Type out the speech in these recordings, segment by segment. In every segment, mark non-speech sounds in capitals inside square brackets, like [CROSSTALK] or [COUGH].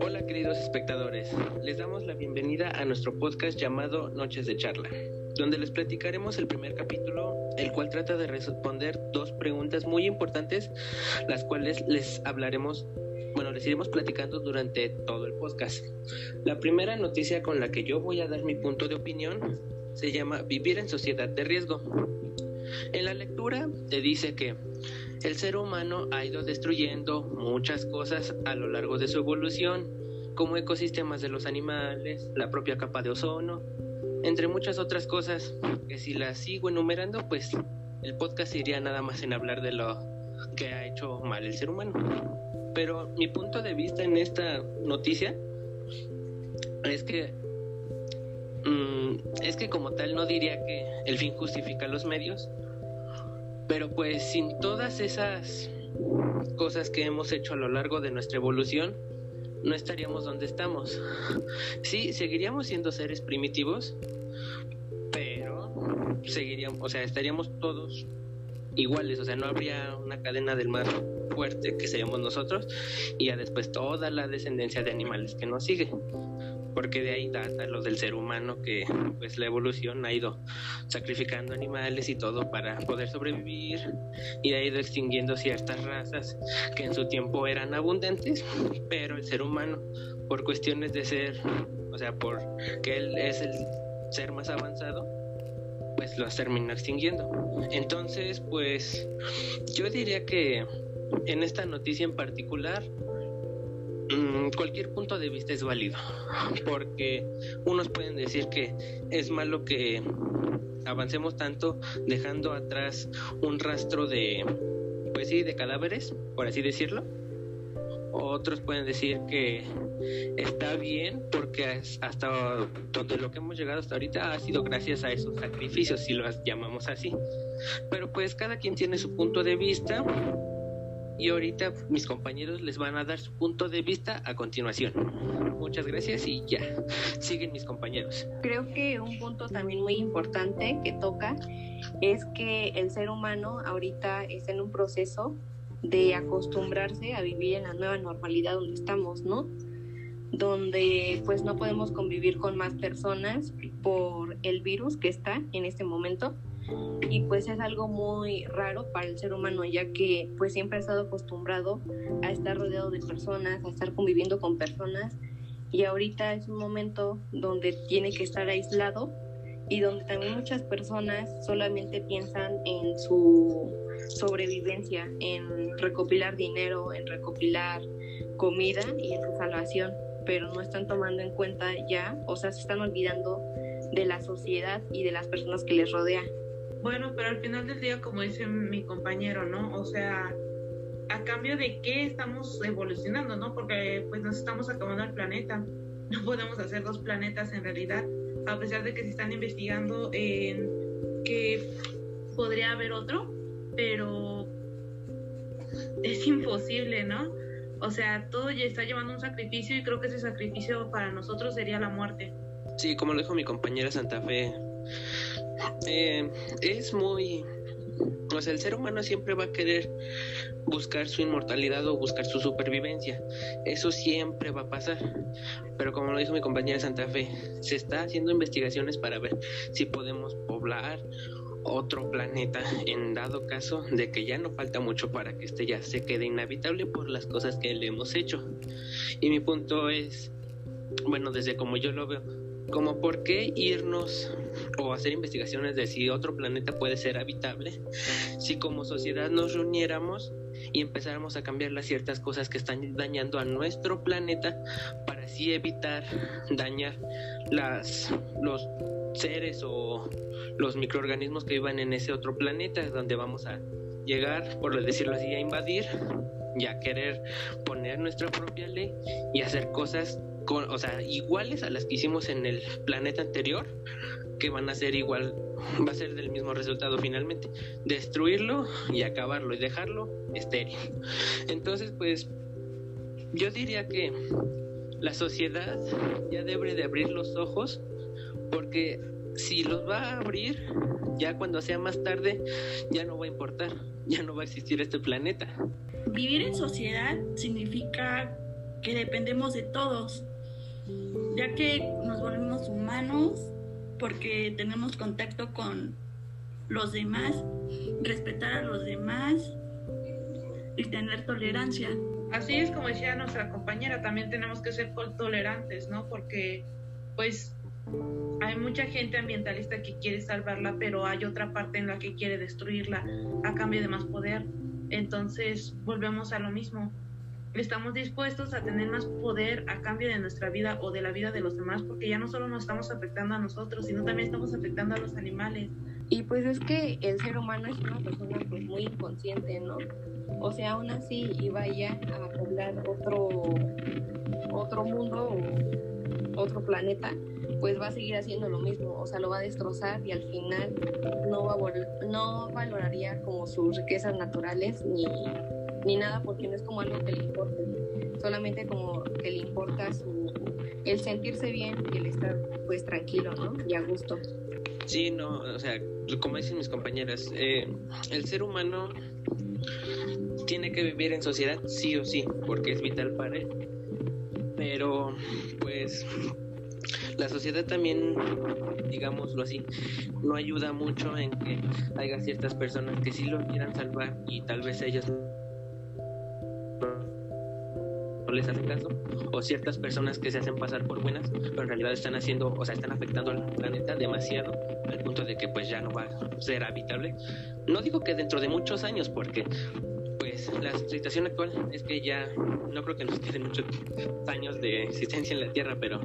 Hola queridos espectadores, les damos la bienvenida a nuestro podcast llamado Noches de Charla, donde les platicaremos el primer capítulo, el cual trata de responder dos preguntas muy importantes, las cuales les hablaremos, bueno, les iremos platicando durante todo el podcast. La primera noticia con la que yo voy a dar mi punto de opinión se llama Vivir en sociedad de riesgo. En la lectura te dice que el ser humano ha ido destruyendo muchas cosas a lo largo de su evolución, como ecosistemas de los animales, la propia capa de ozono, entre muchas otras cosas que si las sigo enumerando, pues el podcast iría nada más en hablar de lo que ha hecho mal el ser humano. Pero mi punto de vista en esta noticia es que mm, es que como tal no diría que el fin justifica los medios, pero pues sin todas esas cosas que hemos hecho a lo largo de nuestra evolución, no estaríamos donde estamos. [LAUGHS] Sí, seguiríamos siendo seres primitivos, pero seguiríamos, o sea, estaríamos todos iguales, o sea, no habría una cadena del más fuerte que seríamos nosotros y ya después toda la descendencia de animales que nos sigue porque de ahí data lo del ser humano que pues la evolución ha ido sacrificando animales y todo para poder sobrevivir y ha ido extinguiendo ciertas razas que en su tiempo eran abundantes, pero el ser humano por cuestiones de ser, o sea, por que él es el ser más avanzado, pues los terminó extinguiendo. Entonces, pues yo diría que en esta noticia en particular cualquier punto de vista es válido, porque unos pueden decir que es malo que avancemos tanto dejando atrás un rastro de, pues sí, de cadáveres, por así decirlo. Otros pueden decir que está bien porque hasta donde lo que hemos llegado hasta ahorita ha sido gracias a esos sacrificios, si los llamamos así. Pero pues cada quien tiene su punto de vista y ahorita mis compañeros les van a dar su punto de vista a continuación. Muchas gracias y ya, siguen mis compañeros. Creo que un punto también muy importante que toca es que el ser humano ahorita está en un proceso de acostumbrarse a vivir en la nueva normalidad donde estamos, ¿no? Donde pues no podemos convivir con más personas por el virus que está en este momento y pues es algo muy raro para el ser humano ya que pues siempre ha estado acostumbrado a estar rodeado de personas, a estar conviviendo con personas y ahorita es un momento donde tiene que estar aislado y donde también muchas personas solamente piensan en su sobrevivencia, en recopilar dinero, en recopilar comida y en su salvación, pero no están tomando en cuenta ya, o sea, se están olvidando de la sociedad y de las personas que les rodean. Bueno, pero al final del día, como dice mi compañero, ¿no? O sea, a cambio de qué estamos evolucionando, ¿no? Porque pues nos estamos acabando el planeta. No podemos hacer dos planetas en realidad, a pesar de que se están investigando en que podría haber otro, pero es imposible, ¿no? O sea, todo ya está llevando un sacrificio y creo que ese sacrificio para nosotros sería la muerte. Sí, como lo dijo mi compañera Santa Fe, eh, es muy... O sea, el ser humano siempre va a querer buscar su inmortalidad o buscar su supervivencia. Eso siempre va a pasar. Pero como lo dijo mi compañera Santa Fe, se está haciendo investigaciones para ver si podemos poblar otro planeta en dado caso de que ya no falta mucho para que este ya se quede inhabitable por las cosas que le hemos hecho. Y mi punto es, bueno, desde como yo lo veo, como por qué irnos o hacer investigaciones de si otro planeta puede ser habitable, si como sociedad nos reuniéramos y empezáramos a cambiar las ciertas cosas que están dañando a nuestro planeta para así evitar dañar las los seres o los microorganismos que vivan en ese otro planeta donde vamos a llegar, por decirlo así, a invadir y a querer poner nuestra propia ley y hacer cosas o sea, iguales a las que hicimos en el planeta anterior, que van a ser igual, va a ser del mismo resultado finalmente, destruirlo y acabarlo y dejarlo estéril. Entonces, pues, yo diría que la sociedad ya debe de abrir los ojos porque si los va a abrir, ya cuando sea más tarde, ya no va a importar, ya no va a existir este planeta. Vivir en sociedad significa que dependemos de todos, ya que nos volvemos humanos porque tenemos contacto con los demás, respetar a los demás y tener tolerancia. Así es como decía nuestra compañera, también tenemos que ser tolerantes, ¿no? Porque pues hay mucha gente ambientalista que quiere salvarla, pero hay otra parte en la que quiere destruirla a cambio de más poder. Entonces volvemos a lo mismo. Estamos dispuestos a tener más poder a cambio de nuestra vida o de la vida de los demás, porque ya no solo nos estamos afectando a nosotros, sino también estamos afectando a los animales. Y pues es que el ser humano es una persona pues muy inconsciente, ¿no? O sea, aún así iba ya a poblar otro, otro mundo o otro planeta, pues va a seguir haciendo lo mismo, o sea, lo va a destrozar y al final no, va a no valoraría como sus riquezas naturales ni, ni nada porque no es como algo que le importe, solamente como que le importa su, el sentirse bien y el estar pues tranquilo, ¿no? Y a gusto. Sí, no, o sea, como dicen mis compañeras, eh, el ser humano tiene que vivir en sociedad sí o sí, porque es vital para él. Pero, pues, la sociedad también, digámoslo así, no ayuda mucho en que haya ciertas personas que sí lo quieran salvar y tal vez ellos no les hacen caso, o ciertas personas que se hacen pasar por buenas, pero en realidad están haciendo, o sea, están afectando al planeta demasiado, al punto de que pues ya no va a ser habitable. No digo que dentro de muchos años, porque pues la situación actual es que ya no creo que nos queden muchos años de existencia en la Tierra, pero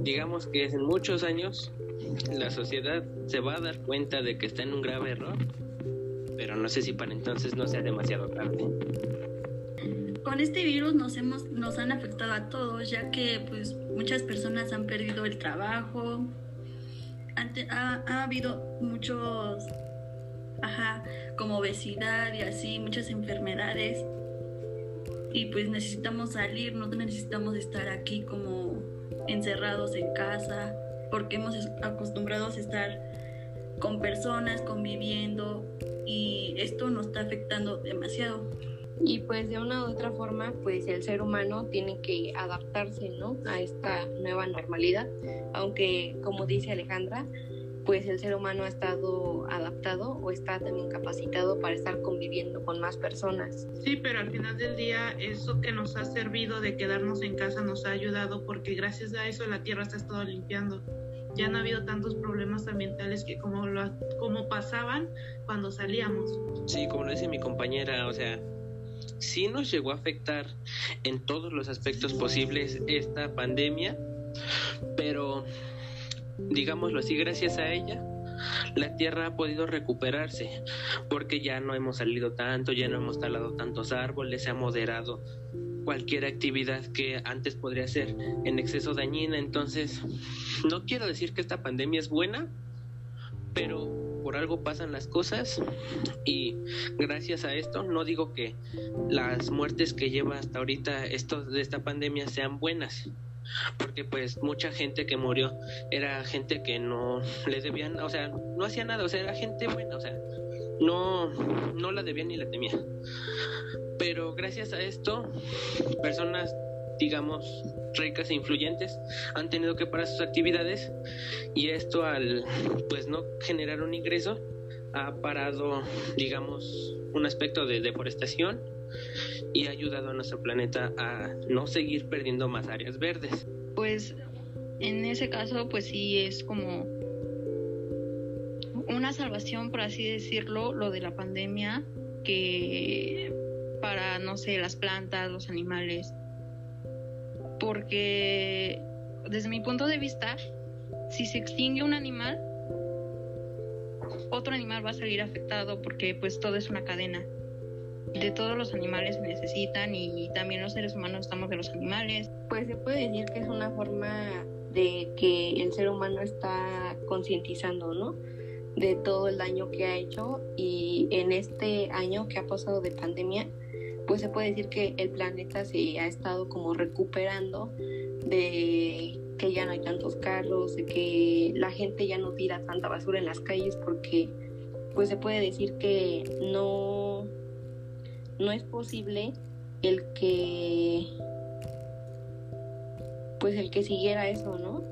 digamos que en muchos años la sociedad se va a dar cuenta de que está en un grave error, pero no sé si para entonces no sea demasiado tarde. Con este virus nos hemos nos han afectado a todos, ya que pues muchas personas han perdido el trabajo. ha, ha habido muchos ajá, como obesidad y así, muchas enfermedades. Y pues necesitamos salir, no necesitamos estar aquí como encerrados en casa, porque hemos acostumbrados a estar con personas, conviviendo, y esto nos está afectando demasiado. Y pues de una u otra forma, pues el ser humano tiene que adaptarse, ¿no? A esta nueva normalidad, aunque como dice Alejandra, pues el ser humano ha estado adaptado o está también capacitado para estar conviviendo con más personas. Sí, pero al final del día eso que nos ha servido de quedarnos en casa nos ha ayudado porque gracias a eso la tierra se ha estado limpiando. Ya no ha habido tantos problemas ambientales que como, lo, como pasaban cuando salíamos. Sí, como lo dice mi compañera, o sea, sí nos llegó a afectar en todos los aspectos posibles esta pandemia, pero digámoslo así, gracias a ella, la Tierra ha podido recuperarse, porque ya no hemos salido tanto, ya no hemos talado tantos árboles, se ha moderado cualquier actividad que antes podría ser en exceso dañina. Entonces, no quiero decir que esta pandemia es buena, pero por algo pasan las cosas y gracias a esto no digo que las muertes que lleva hasta ahorita esto de esta pandemia sean buenas, porque pues mucha gente que murió era gente que no le debían, o sea, no hacía nada, o sea, era gente buena, o sea, no, no la debían ni la temía. Pero gracias a esto, personas, digamos, ricas e influyentes han tenido que parar sus actividades y esto al, pues, no generar un ingreso, ha parado, digamos, un aspecto de deforestación y ha ayudado a nuestro planeta a no seguir perdiendo más áreas verdes. Pues en ese caso, pues sí es como una salvación, por así decirlo, lo de la pandemia, que para, no sé, las plantas, los animales, porque desde mi punto de vista, si se extingue un animal, otro animal va a salir afectado porque pues todo es una cadena de todos los animales necesitan y también los seres humanos estamos de los animales. Pues se puede decir que es una forma de que el ser humano está concientizando, ¿no? De todo el daño que ha hecho y en este año que ha pasado de pandemia, pues se puede decir que el planeta se ha estado como recuperando de que ya no hay tantos carros, de que la gente ya no tira tanta basura en las calles porque pues se puede decir que no, no es posible el que pues el que siguiera eso, ¿no?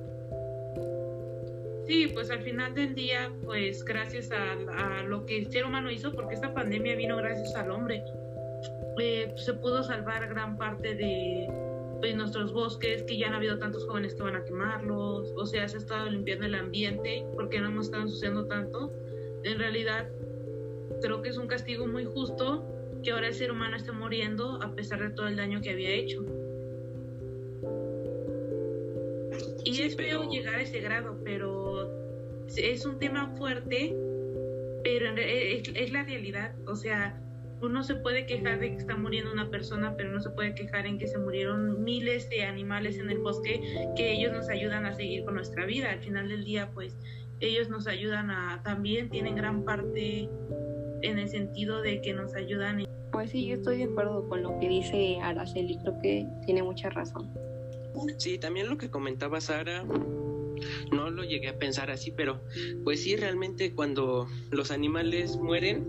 Sí, pues al final del día, pues gracias a, lo que el ser humano hizo, porque esta pandemia vino gracias al hombre, eh, se pudo salvar gran parte de pues, nuestros bosques, que ya no ha habido tantos jóvenes que van a quemarlos, o sea, se ha estado limpiando el ambiente porque no hemos estado ensuciando tanto. En realidad, creo que es un castigo muy justo que ahora el ser humano esté muriendo a pesar de todo el daño que había hecho. Y es feo llegar a ese grado, pero es un tema fuerte, pero es, es la realidad. O sea, uno se puede quejar de que está muriendo una persona, pero no se puede quejar en que se murieron miles de animales en el bosque que ellos nos ayudan a seguir con nuestra vida. Al final del día, pues ellos nos ayudan a también tienen gran parte en el sentido de que nos ayudan. Pues sí, yo estoy de acuerdo con lo que dice Araceli, creo que tiene mucha razón. Sí, también lo que comentaba Sara, no lo llegué a pensar así, pero pues sí, realmente cuando los animales mueren,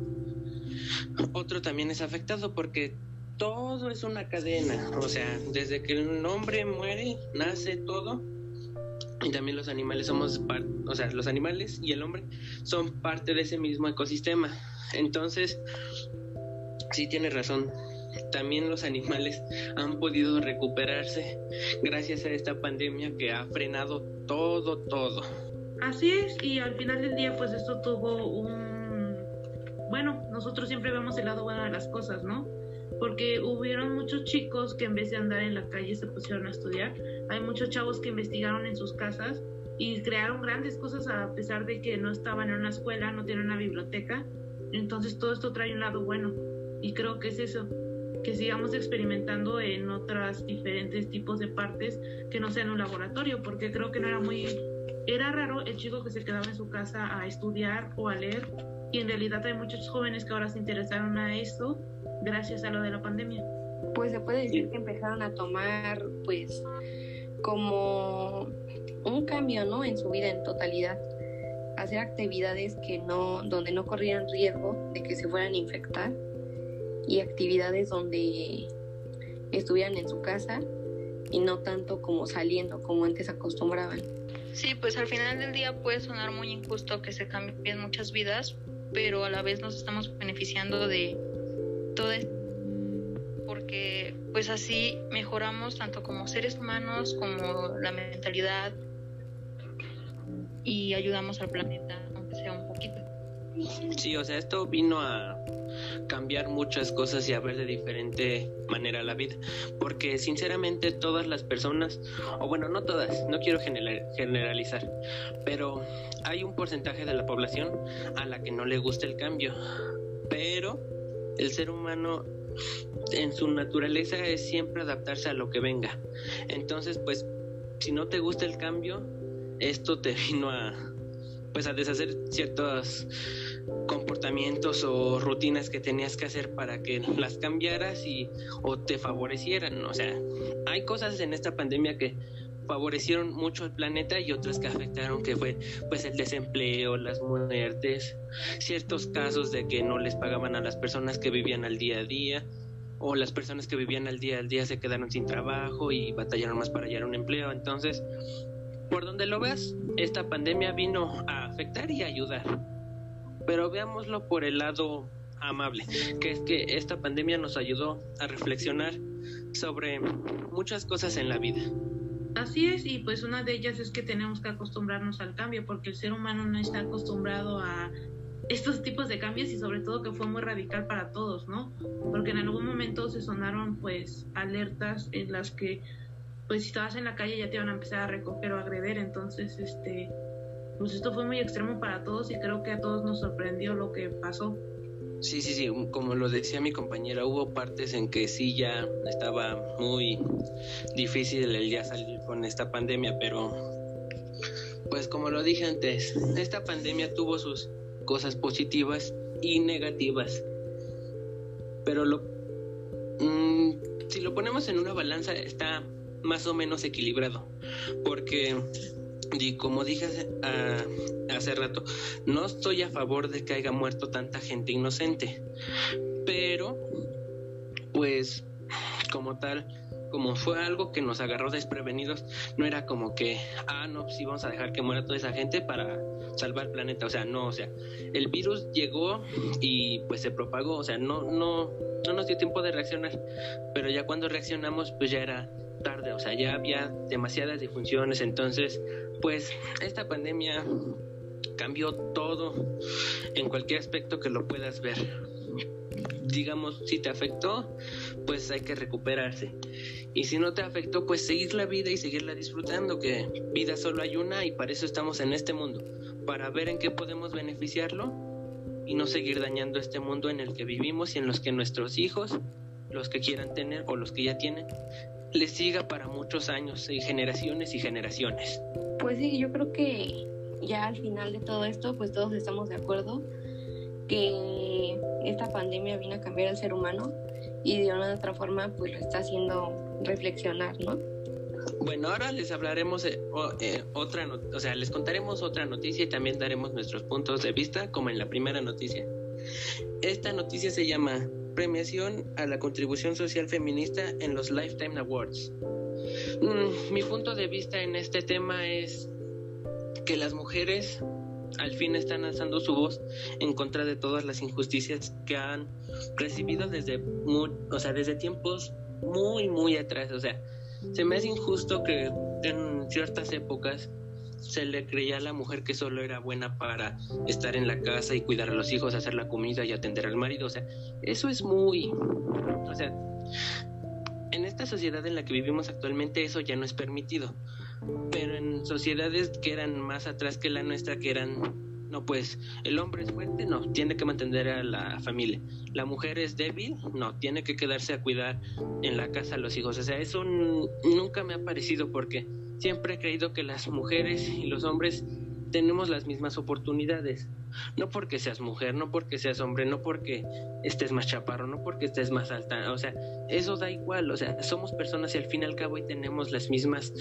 otro también es afectado porque todo es una cadena, o sea, desde que un hombre muere, nace todo, y también los animales somos, o sea, los animales y el hombre son parte de ese mismo ecosistema. Entonces, sí tiene razón, también los animales han podido recuperarse gracias a esta pandemia que ha frenado todo, todo. Así es, y al final del día pues esto tuvo un... Bueno, nosotros siempre vemos el lado bueno de las cosas, ¿no? Porque hubieron muchos chicos que en vez de andar en la calle se pusieron a estudiar. Hay muchos chavos que investigaron en sus casas y crearon grandes cosas a pesar de que no estaban en una escuela, no tienen una biblioteca. Entonces todo esto trae un lado bueno. Y creo que es eso, que sigamos experimentando en otras diferentes tipos de partes que no sean un laboratorio, porque creo que no era muy... Era raro el chico que se quedaba en su casa a estudiar o a leer, y en realidad hay muchos jóvenes que ahora se interesaron a esto gracias a lo de la pandemia. Pues se puede decir que empezaron a tomar, pues, como un cambio, ¿no? En su vida en totalidad. Hacer actividades que no, donde no corrían riesgo de que se fueran a infectar y actividades donde estuvieran en su casa y no tanto como saliendo como antes acostumbraban. Sí, pues al final del día puede sonar muy injusto que se cambien muchas vidas, pero a la vez nos estamos beneficiando de todo esto porque pues así mejoramos tanto como seres humanos como la mentalidad y ayudamos al planeta, aunque sea un poquito. Sí, o sea, esto vino a cambiar muchas cosas y a ver de diferente manera la vida. Porque sinceramente todas las personas, o bueno, no todas, no quiero generalizar, pero hay un porcentaje de la población a la que no le gusta el cambio. Pero el ser humano en su naturaleza es siempre adaptarse a lo que venga. Entonces, pues, si no te gusta el cambio, esto te [LAUGHS] vino a pues a deshacer ciertos comportamientos o rutinas que tenías que hacer para que las cambiaras y o te favorecieran. O sea, hay cosas en esta pandemia que favorecieron mucho al planeta y otras que afectaron que fue pues el desempleo, las muertes, ciertos casos de que no les pagaban a las personas que vivían al día a día o las personas que vivían al día al día se quedaron sin trabajo y batallaron más para hallar un empleo. Entonces, por donde lo veas, esta pandemia vino a afectar y ayudar. Pero veámoslo por el lado amable, que es que esta pandemia nos ayudó a reflexionar sobre muchas cosas en la vida. Así es, y pues una de ellas es que tenemos que acostumbrarnos al cambio, porque el ser humano no está acostumbrado a estos tipos de cambios y sobre todo que fue muy radical para todos, ¿no? Porque en algún momento se sonaron pues alertas en las que pues si estabas en la calle ya te iban a empezar a recoger o a agreder, entonces este pues esto fue muy extremo para todos y creo que a todos nos sorprendió lo que pasó. Sí, sí, sí, como lo decía mi compañera, hubo partes en que sí ya estaba muy difícil el día salir con esta pandemia, pero pues como lo dije antes, esta pandemia tuvo sus cosas positivas y negativas. Pero lo mm, si lo ponemos en una balanza está más o menos equilibrado, porque y como dije hace, rato, no estoy a favor de que haya muerto tanta gente inocente, pero pues como tal, como fue algo que nos agarró desprevenidos, no era como que, ah, no, pues sí vamos a dejar que muera toda esa gente para salvar el planeta, o sea, no, o sea, el virus llegó y pues se propagó, o sea, no, no, no nos dio tiempo de reaccionar, pero ya cuando reaccionamos, pues ya era tarde, o sea, ya había demasiadas disfunciones, entonces, pues esta pandemia cambió todo en cualquier aspecto que lo puedas ver. Digamos, si te afectó, pues hay que recuperarse. Y si no te afectó, pues seguir la vida y seguirla disfrutando, que vida solo hay una y para eso estamos en este mundo, para ver en qué podemos beneficiarlo y no seguir dañando este mundo en el que vivimos y en los que nuestros hijos, los que quieran tener o los que ya tienen, les siga para muchos años y generaciones y generaciones. Pues sí, yo creo que ya al final de todo esto, pues todos estamos de acuerdo que esta pandemia vino a cambiar al ser humano y de una u otra forma pues lo está haciendo reflexionar, ¿no? Bueno, ahora les hablaremos eh, otra, o sea, les contaremos otra noticia y también daremos nuestros puntos de vista como en la primera noticia. Esta noticia se llama Premiación a la contribución social feminista en los Lifetime Awards. Mm, mi punto de vista en este tema es que las mujeres al fin están alzando su voz en contra de todas las injusticias que han recibido desde, o sea, desde tiempos muy, muy atrás. O sea, se me hace injusto que en ciertas épocas se le creía a la mujer que solo era buena para estar en la casa y cuidar a los hijos, hacer la comida y atender al marido. O sea, eso es muy... O sea, en esta sociedad en la que vivimos actualmente eso ya no es permitido. Pero en sociedades que eran más atrás que la nuestra, que eran, no, pues el hombre es fuerte, no, tiene que mantener a la familia. La mujer es débil, no, tiene que quedarse a cuidar en la casa a los hijos. O sea, eso nunca me ha parecido porque siempre he creído que las mujeres y los hombres tenemos las mismas oportunidades. No porque seas mujer, no porque seas hombre, no porque estés más chaparro, no porque estés más alta. O sea, eso da igual. O sea, somos personas y al fin y al cabo y tenemos las mismas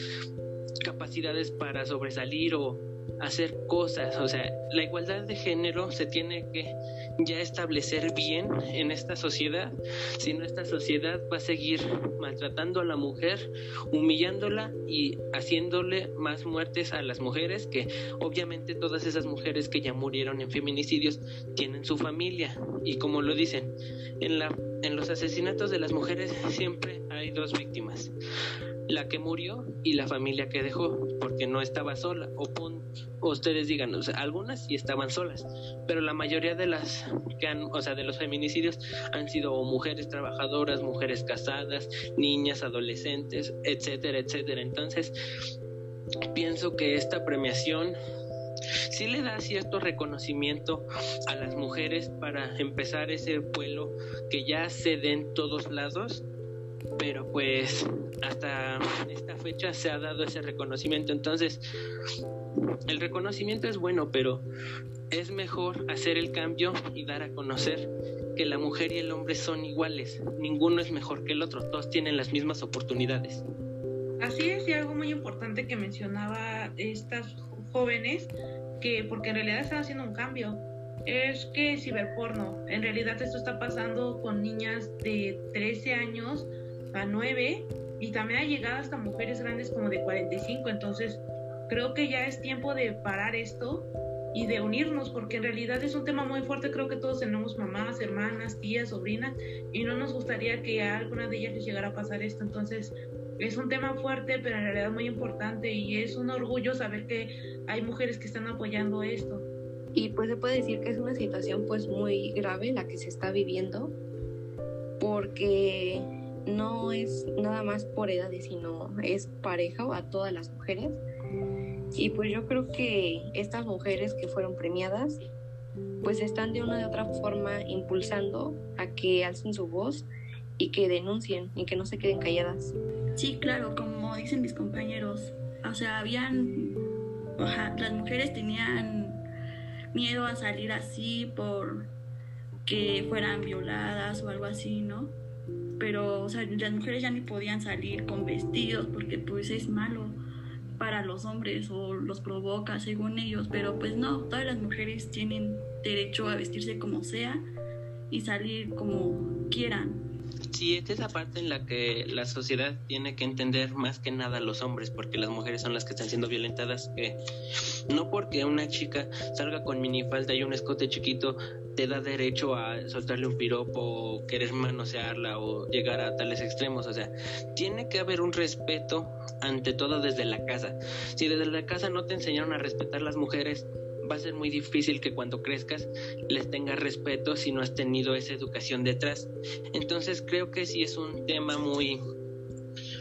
capacidades para sobresalir o hacer cosas. O sea, la igualdad de género se tiene que ya establecer bien en esta sociedad, si no esta sociedad va a seguir maltratando a la mujer, humillándola y haciéndole más muertes a las mujeres, que obviamente todas esas mujeres que ya murieron en feminicidios tienen su familia. Y como lo dicen, en, la, en los asesinatos de las mujeres siempre hay dos víctimas la que murió y la familia que dejó, porque no estaba sola. O, ustedes digan, algunas sí estaban solas, pero la mayoría de las que han, o sea, de los feminicidios han sido mujeres trabajadoras, mujeres casadas, niñas, adolescentes, etcétera, etcétera. Entonces, pienso que esta premiación sí le da cierto reconocimiento a las mujeres para empezar ese vuelo que ya se den en todos lados pero pues hasta esta fecha se ha dado ese reconocimiento. Entonces, el reconocimiento es bueno, pero es mejor hacer el cambio y dar a conocer que la mujer y el hombre son iguales. Ninguno es mejor que el otro, todos tienen las mismas oportunidades. Así es, y algo muy importante que mencionaba estas jóvenes, que porque en realidad están haciendo un cambio, es que ciberporno, en realidad esto está pasando con niñas de 13 años a 9 y también ha llegado hasta mujeres grandes como de 45. Entonces, creo que ya es tiempo de parar esto y de unirnos, porque en realidad es un tema muy fuerte. Creo que todos tenemos mamás, hermanas, tías, sobrinas, y no nos gustaría que a alguna de ellas les llegara a pasar esto. Entonces, es un tema fuerte, pero en realidad muy importante, y es un orgullo saber que hay mujeres que están apoyando esto. Y pues se puede decir que es una situación pues muy grave la que se está viviendo, porque no es nada más por edades, sino es pareja a todas las mujeres. Y pues yo creo que estas mujeres que fueron premiadas, pues están de una de otra forma impulsando a que alcen su voz y que denuncien y que no se queden calladas. Sí, claro, como dicen mis compañeros, o sea, habían, las mujeres tenían miedo a salir así por que fueran violadas o algo así, ¿no? pero o sea, las mujeres ya ni podían salir con vestidos porque pues es malo para los hombres o los provoca según ellos, pero pues no, todas las mujeres tienen derecho a vestirse como sea y salir como quieran. Sí, esta es la parte en la que la sociedad tiene que entender más que nada a los hombres, porque las mujeres son las que están siendo violentadas. Que no porque una chica salga con minifalda y un escote chiquito te da derecho a soltarle un piropo o querer manosearla o llegar a tales extremos. O sea, tiene que haber un respeto ante todo desde la casa. Si desde la casa no te enseñaron a respetar las mujeres, va a ser muy difícil que cuando crezcas les tengas respeto si no has tenido esa educación detrás. Entonces creo que sí es un tema muy,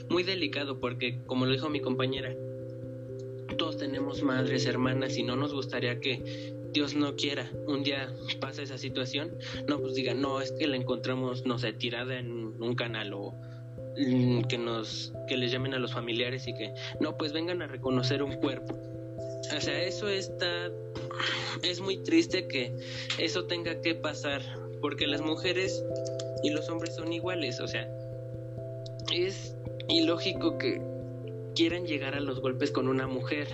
muy delicado porque, como lo dijo mi compañera, todos tenemos madres, hermanas y no nos gustaría que Dios no quiera, un día pasa esa situación, no, pues diga, no, es que la encontramos, no sé, tirada en un canal o que nos que les llamen a los familiares y que no pues vengan a reconocer un cuerpo o sea eso está es muy triste que eso tenga que pasar, porque las mujeres y los hombres son iguales, o sea, es ilógico que quieran llegar a los golpes con una mujer.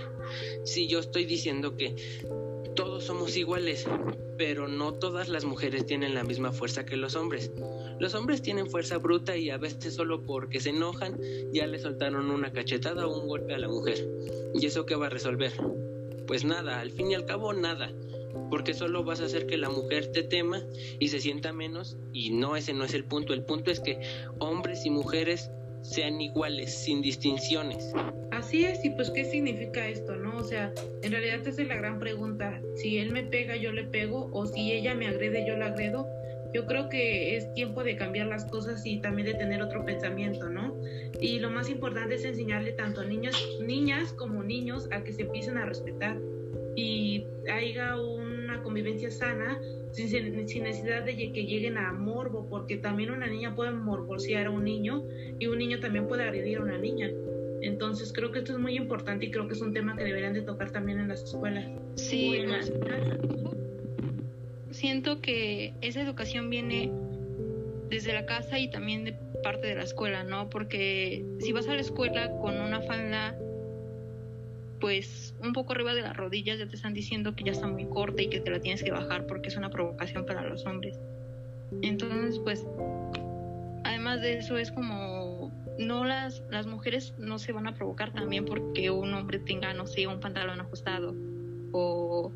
Si yo estoy diciendo que todos somos iguales, pero no todas las mujeres tienen la misma fuerza que los hombres. Los hombres tienen fuerza bruta y a veces solo porque se enojan ya le soltaron una cachetada o un golpe a la mujer. ¿Y eso qué va a resolver? Pues nada, al fin y al cabo nada, porque solo vas a hacer que la mujer te tema y se sienta menos y no, ese no es el punto, el punto es que hombres y mujeres sean iguales, sin distinciones. Así es, y pues qué significa esto, ¿no? O sea, en realidad esa es la gran pregunta, si él me pega, yo le pego, o si ella me agrede, yo la agredo. Yo creo que es tiempo de cambiar las cosas y también de tener otro pensamiento, ¿no? Y lo más importante es enseñarle tanto a niños, niñas como niños a que se empiecen a respetar y haya una convivencia sana sin, sin, necesidad de que lleguen a morbo, porque también una niña puede morbosear a un niño y un niño también puede agredir a una niña. Entonces creo que esto es muy importante y creo que es un tema que deberían de tocar también en las escuelas. Sí, siento que esa educación viene desde la casa y también de parte de la escuela, ¿no? Porque si vas a la escuela con una falda pues un poco arriba de las rodillas ya te están diciendo que ya está muy corta y que te la tienes que bajar porque es una provocación para los hombres. Entonces, pues además de eso es como no las las mujeres no se van a provocar también porque un hombre tenga no sé un pantalón ajustado o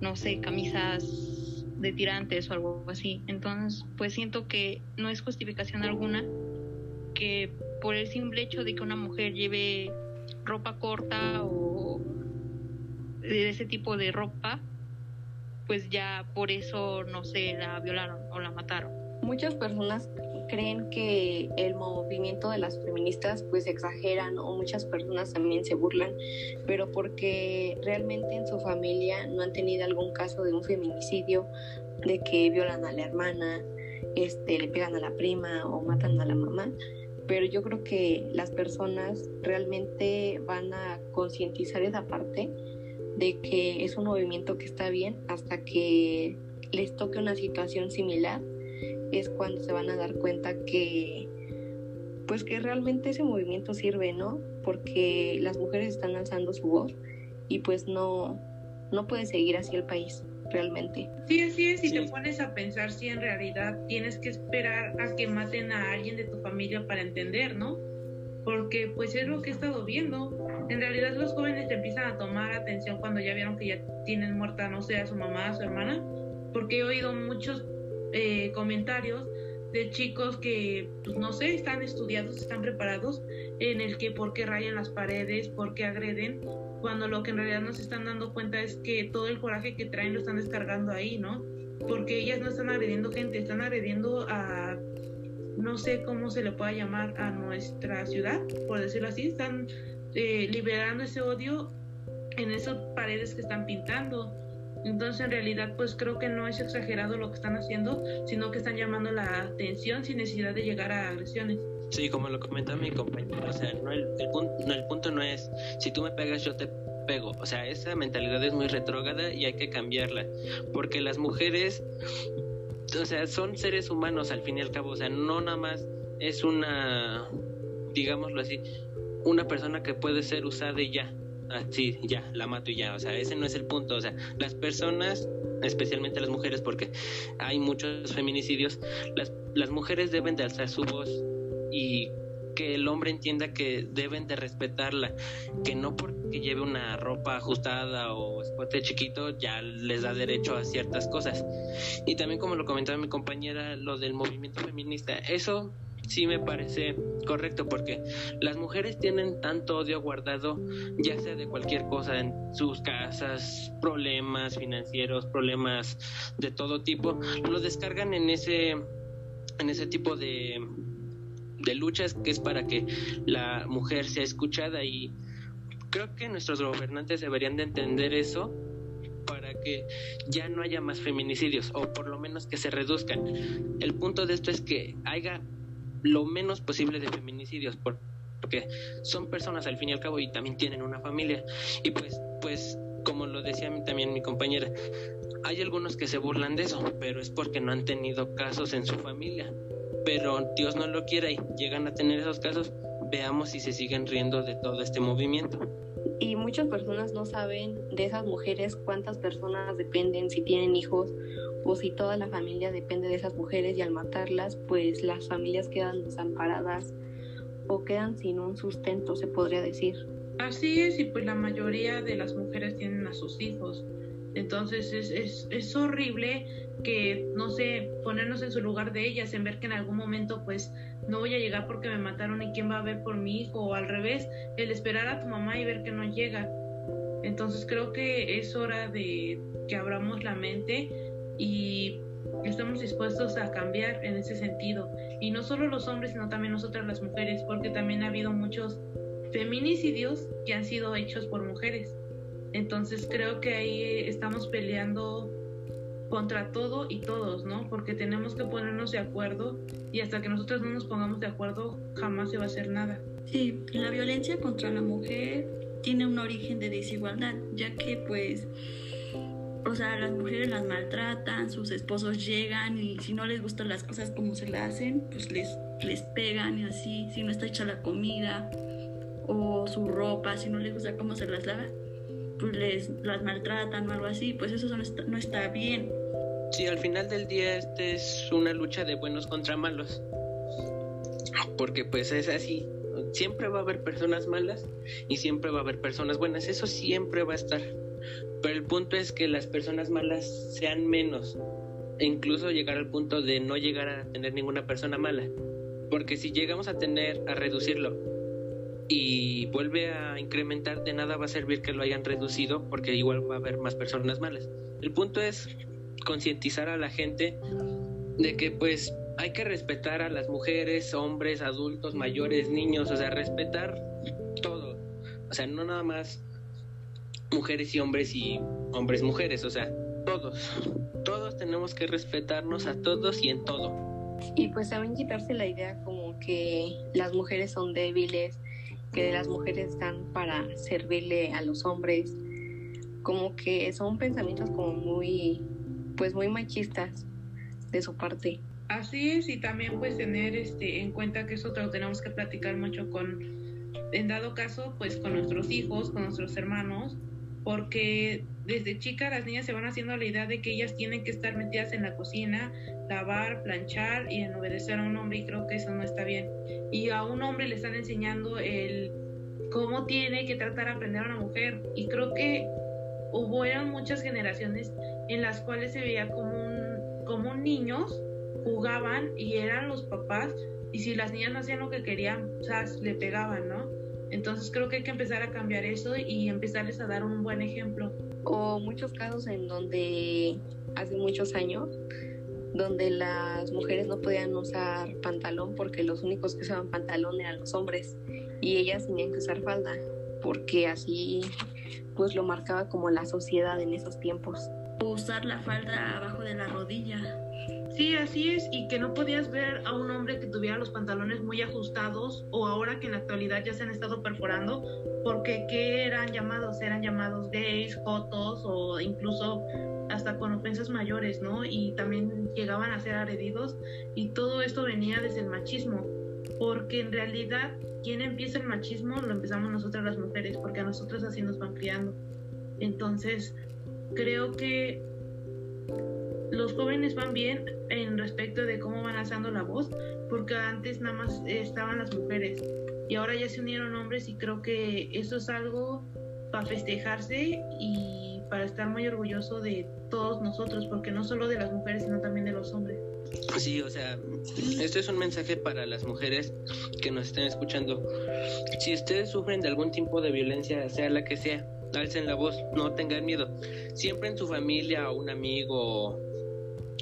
no sé camisas de tirantes o algo así. Entonces, pues siento que no es justificación alguna que por el simple hecho de que una mujer lleve ropa corta o de ese tipo de ropa, pues ya por eso no sé, la violaron o la mataron. Muchas personas creen que el movimiento de las feministas pues exageran o muchas personas también se burlan, pero porque realmente en su familia no han tenido algún caso de un feminicidio, de que violan a la hermana, este, le pegan a la prima o matan a la mamá pero yo creo que las personas realmente van a concientizar esa parte de que es un movimiento que está bien hasta que les toque una situación similar es cuando se van a dar cuenta que pues que realmente ese movimiento sirve, ¿no? Porque las mujeres están alzando su voz y pues no no puede seguir así el país realmente. Sí, así es, si te pones a pensar si en realidad tienes que esperar a que maten a alguien de tu familia para entender, ¿no? Porque pues es lo que he estado viendo. En realidad los jóvenes empiezan a tomar atención cuando ya vieron que ya tienen muerta, no sé, a su mamá, a su hermana, porque he oído muchos eh, comentarios de chicos que, pues no sé, están estudiados, están preparados, en el que por qué rayan las paredes, por qué agreden, cuando lo que en realidad nos están dando cuenta es que todo el coraje que traen lo están descargando ahí, ¿no? Porque ellas no están agrediendo gente, están agrediendo a, no sé cómo se le pueda llamar, a nuestra ciudad, por decirlo así, están eh, liberando ese odio en esas paredes que están pintando. Entonces, en realidad, pues creo que no es exagerado lo que están haciendo, sino que están llamando la atención sin necesidad de llegar a agresiones. Sí, como lo comentó mi compañero, o sea, no el, punto, no, el punto no es si tú me pegas, yo te pego. O sea, esa mentalidad es muy retrógrada y hay que cambiarla. Porque las mujeres o sea, son seres humanos al fin y al cabo, o sea, no nada más es una, digámoslo así, una persona que puede ser usada y ya, así, ya, la mato y ya, o sea, ese no es el punto, o sea, las personas, especialmente las mujeres, porque hay muchos feminicidios, las, las mujeres deben de alzar su voz y que el hombre entienda que deben de respetarla, que no porque lleve una ropa ajustada o escote chiquito ya les da derecho a ciertas cosas. Y también como lo comentaba mi compañera, lo del movimiento feminista, eso sí me parece correcto porque las mujeres tienen tanto odio guardado, ya sea de cualquier cosa en sus casas, problemas financieros, problemas de todo tipo, lo descargan en ese en ese tipo de de luchas que es para que la mujer sea escuchada y creo que nuestros gobernantes deberían de entender eso para que ya no haya más feminicidios o por lo menos que se reduzcan. El punto de esto es que haya lo menos posible de feminicidios porque son personas al fin y al cabo y también tienen una familia y pues pues como lo decía también mi compañera hay algunos que se burlan de eso pero es porque no han tenido casos en su familia pero Dios no lo quiera y llegan a tener esos casos, veamos si se siguen riendo de todo este movimiento. Y muchas personas no saben de esas mujeres cuántas personas dependen, si tienen hijos o si toda la familia depende de esas mujeres y al matarlas, pues las familias quedan desamparadas o quedan sin un sustento, se podría decir. Así es, y pues la mayoría de las mujeres tienen a sus hijos. Entonces es, es, es horrible que, no sé, ponernos en su lugar de ellas, en ver que en algún momento pues no voy a llegar porque me mataron y quién va a ver por mi hijo, o al revés, el esperar a tu mamá y ver que no llega. Entonces creo que es hora de que abramos la mente y estamos dispuestos a cambiar en ese sentido. Y no solo los hombres, sino también nosotras las mujeres, porque también ha habido muchos feminicidios que han sido hechos por mujeres. Entonces creo que ahí estamos peleando contra todo y todos, ¿no? Porque tenemos que ponernos de acuerdo y hasta que nosotros no nos pongamos de acuerdo jamás se va a hacer nada. Sí, la violencia contra la mujer tiene un origen de desigualdad, ya que pues, o sea, las mujeres las maltratan, sus esposos llegan y si no les gustan las cosas como se las hacen, pues les, les pegan y así, si no está hecha la comida o su ropa, si no les gusta cómo se las lava, pues les las maltratan o algo así, pues eso no está, no está bien. Sí, al final del día este es una lucha de buenos contra malos. Porque pues es así, siempre va a haber personas malas y siempre va a haber personas buenas, eso siempre va a estar. Pero el punto es que las personas malas sean menos e incluso llegar al punto de no llegar a tener ninguna persona mala. Porque si llegamos a tener, a reducirlo y vuelve a incrementar, de nada va a servir que lo hayan reducido porque igual va a haber más personas malas. El punto es concientizar a la gente de que pues hay que respetar a las mujeres, hombres, adultos, mayores, niños, o sea, respetar todo. O sea, no nada más mujeres y hombres y hombres, mujeres, o sea, todos. Todos tenemos que respetarnos a todos y en todo. Y pues también quitarse la idea como que las mujeres son débiles, que las mujeres están para servirle a los hombres, como que son pensamientos como muy, pues muy machistas de su parte. Así es, y también pues tener este en cuenta que eso lo tenemos que platicar mucho con, en dado caso, pues con nuestros hijos, con nuestros hermanos, porque desde chicas las niñas se van haciendo la idea de que ellas tienen que estar metidas en la cocina, lavar, planchar y en obedecer a un hombre y creo que eso no está bien. Y a un hombre le están enseñando el cómo tiene que tratar a aprender a una mujer y creo que hubo eran muchas generaciones en las cuales se veía como un, como niños jugaban y eran los papás y si las niñas no hacían lo que querían, o le pegaban, ¿no? Entonces creo que hay que empezar a cambiar eso y empezarles a dar un buen ejemplo. O muchos casos en donde hace muchos años, donde las mujeres no podían usar pantalón porque los únicos que usaban pantalón eran los hombres y ellas tenían que usar falda porque así pues lo marcaba como la sociedad en esos tiempos. Usar la falda abajo de la rodilla Sí, así es, y que no podías ver a un hombre que tuviera los pantalones muy ajustados o ahora que en la actualidad ya se han estado perforando, porque ¿qué eran llamados? Eran llamados gays, jotos o incluso hasta con ofensas mayores, ¿no? Y también llegaban a ser agredidos y todo esto venía desde el machismo, porque en realidad quien empieza el machismo lo empezamos nosotras las mujeres, porque a nosotros así nos van criando. Entonces, creo que los jóvenes van bien en respecto de cómo van alzando la voz, porque antes nada más estaban las mujeres y ahora ya se unieron hombres y creo que eso es algo para festejarse y para estar muy orgulloso de todos nosotros, porque no solo de las mujeres, sino también de los hombres. Sí, o sea, esto es un mensaje para las mujeres que nos estén escuchando. Si ustedes sufren de algún tipo de violencia, sea la que sea, alcen la voz, no tengan miedo. Siempre en su familia un amigo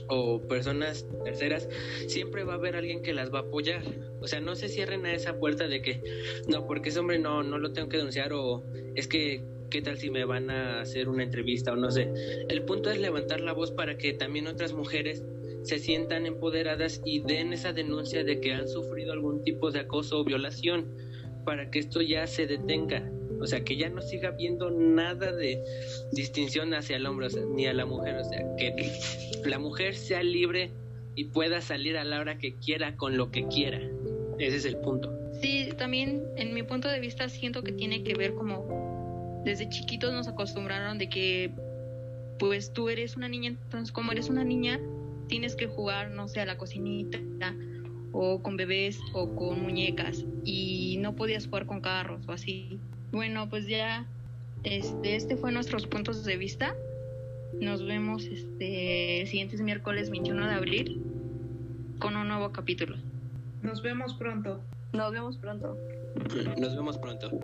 o personas terceras, siempre va a haber alguien que las va a apoyar. O sea, no se cierren a esa puerta de que, no, porque ese hombre no, no lo tengo que denunciar o es que, ¿qué tal si me van a hacer una entrevista o no sé? El punto es levantar la voz para que también otras mujeres se sientan empoderadas y den esa denuncia de que han sufrido algún tipo de acoso o violación para que esto ya se detenga. O sea, que ya no siga habiendo nada de distinción hacia el hombre ni a la mujer. O sea, que la mujer sea libre y pueda salir a la hora que quiera con lo que quiera. Ese es el punto. Sí, también en mi punto de vista siento que tiene que ver como desde chiquitos nos acostumbraron de que pues tú eres una niña, entonces como eres una niña tienes que jugar, no sé, a la cocinita o con bebés o con muñecas y no podías jugar con carros o así. Bueno, pues ya este, este fue nuestros puntos de vista. Nos vemos este el siguiente miércoles 21 de abril con un nuevo capítulo. Nos vemos pronto. Nos vemos pronto. Nos vemos pronto.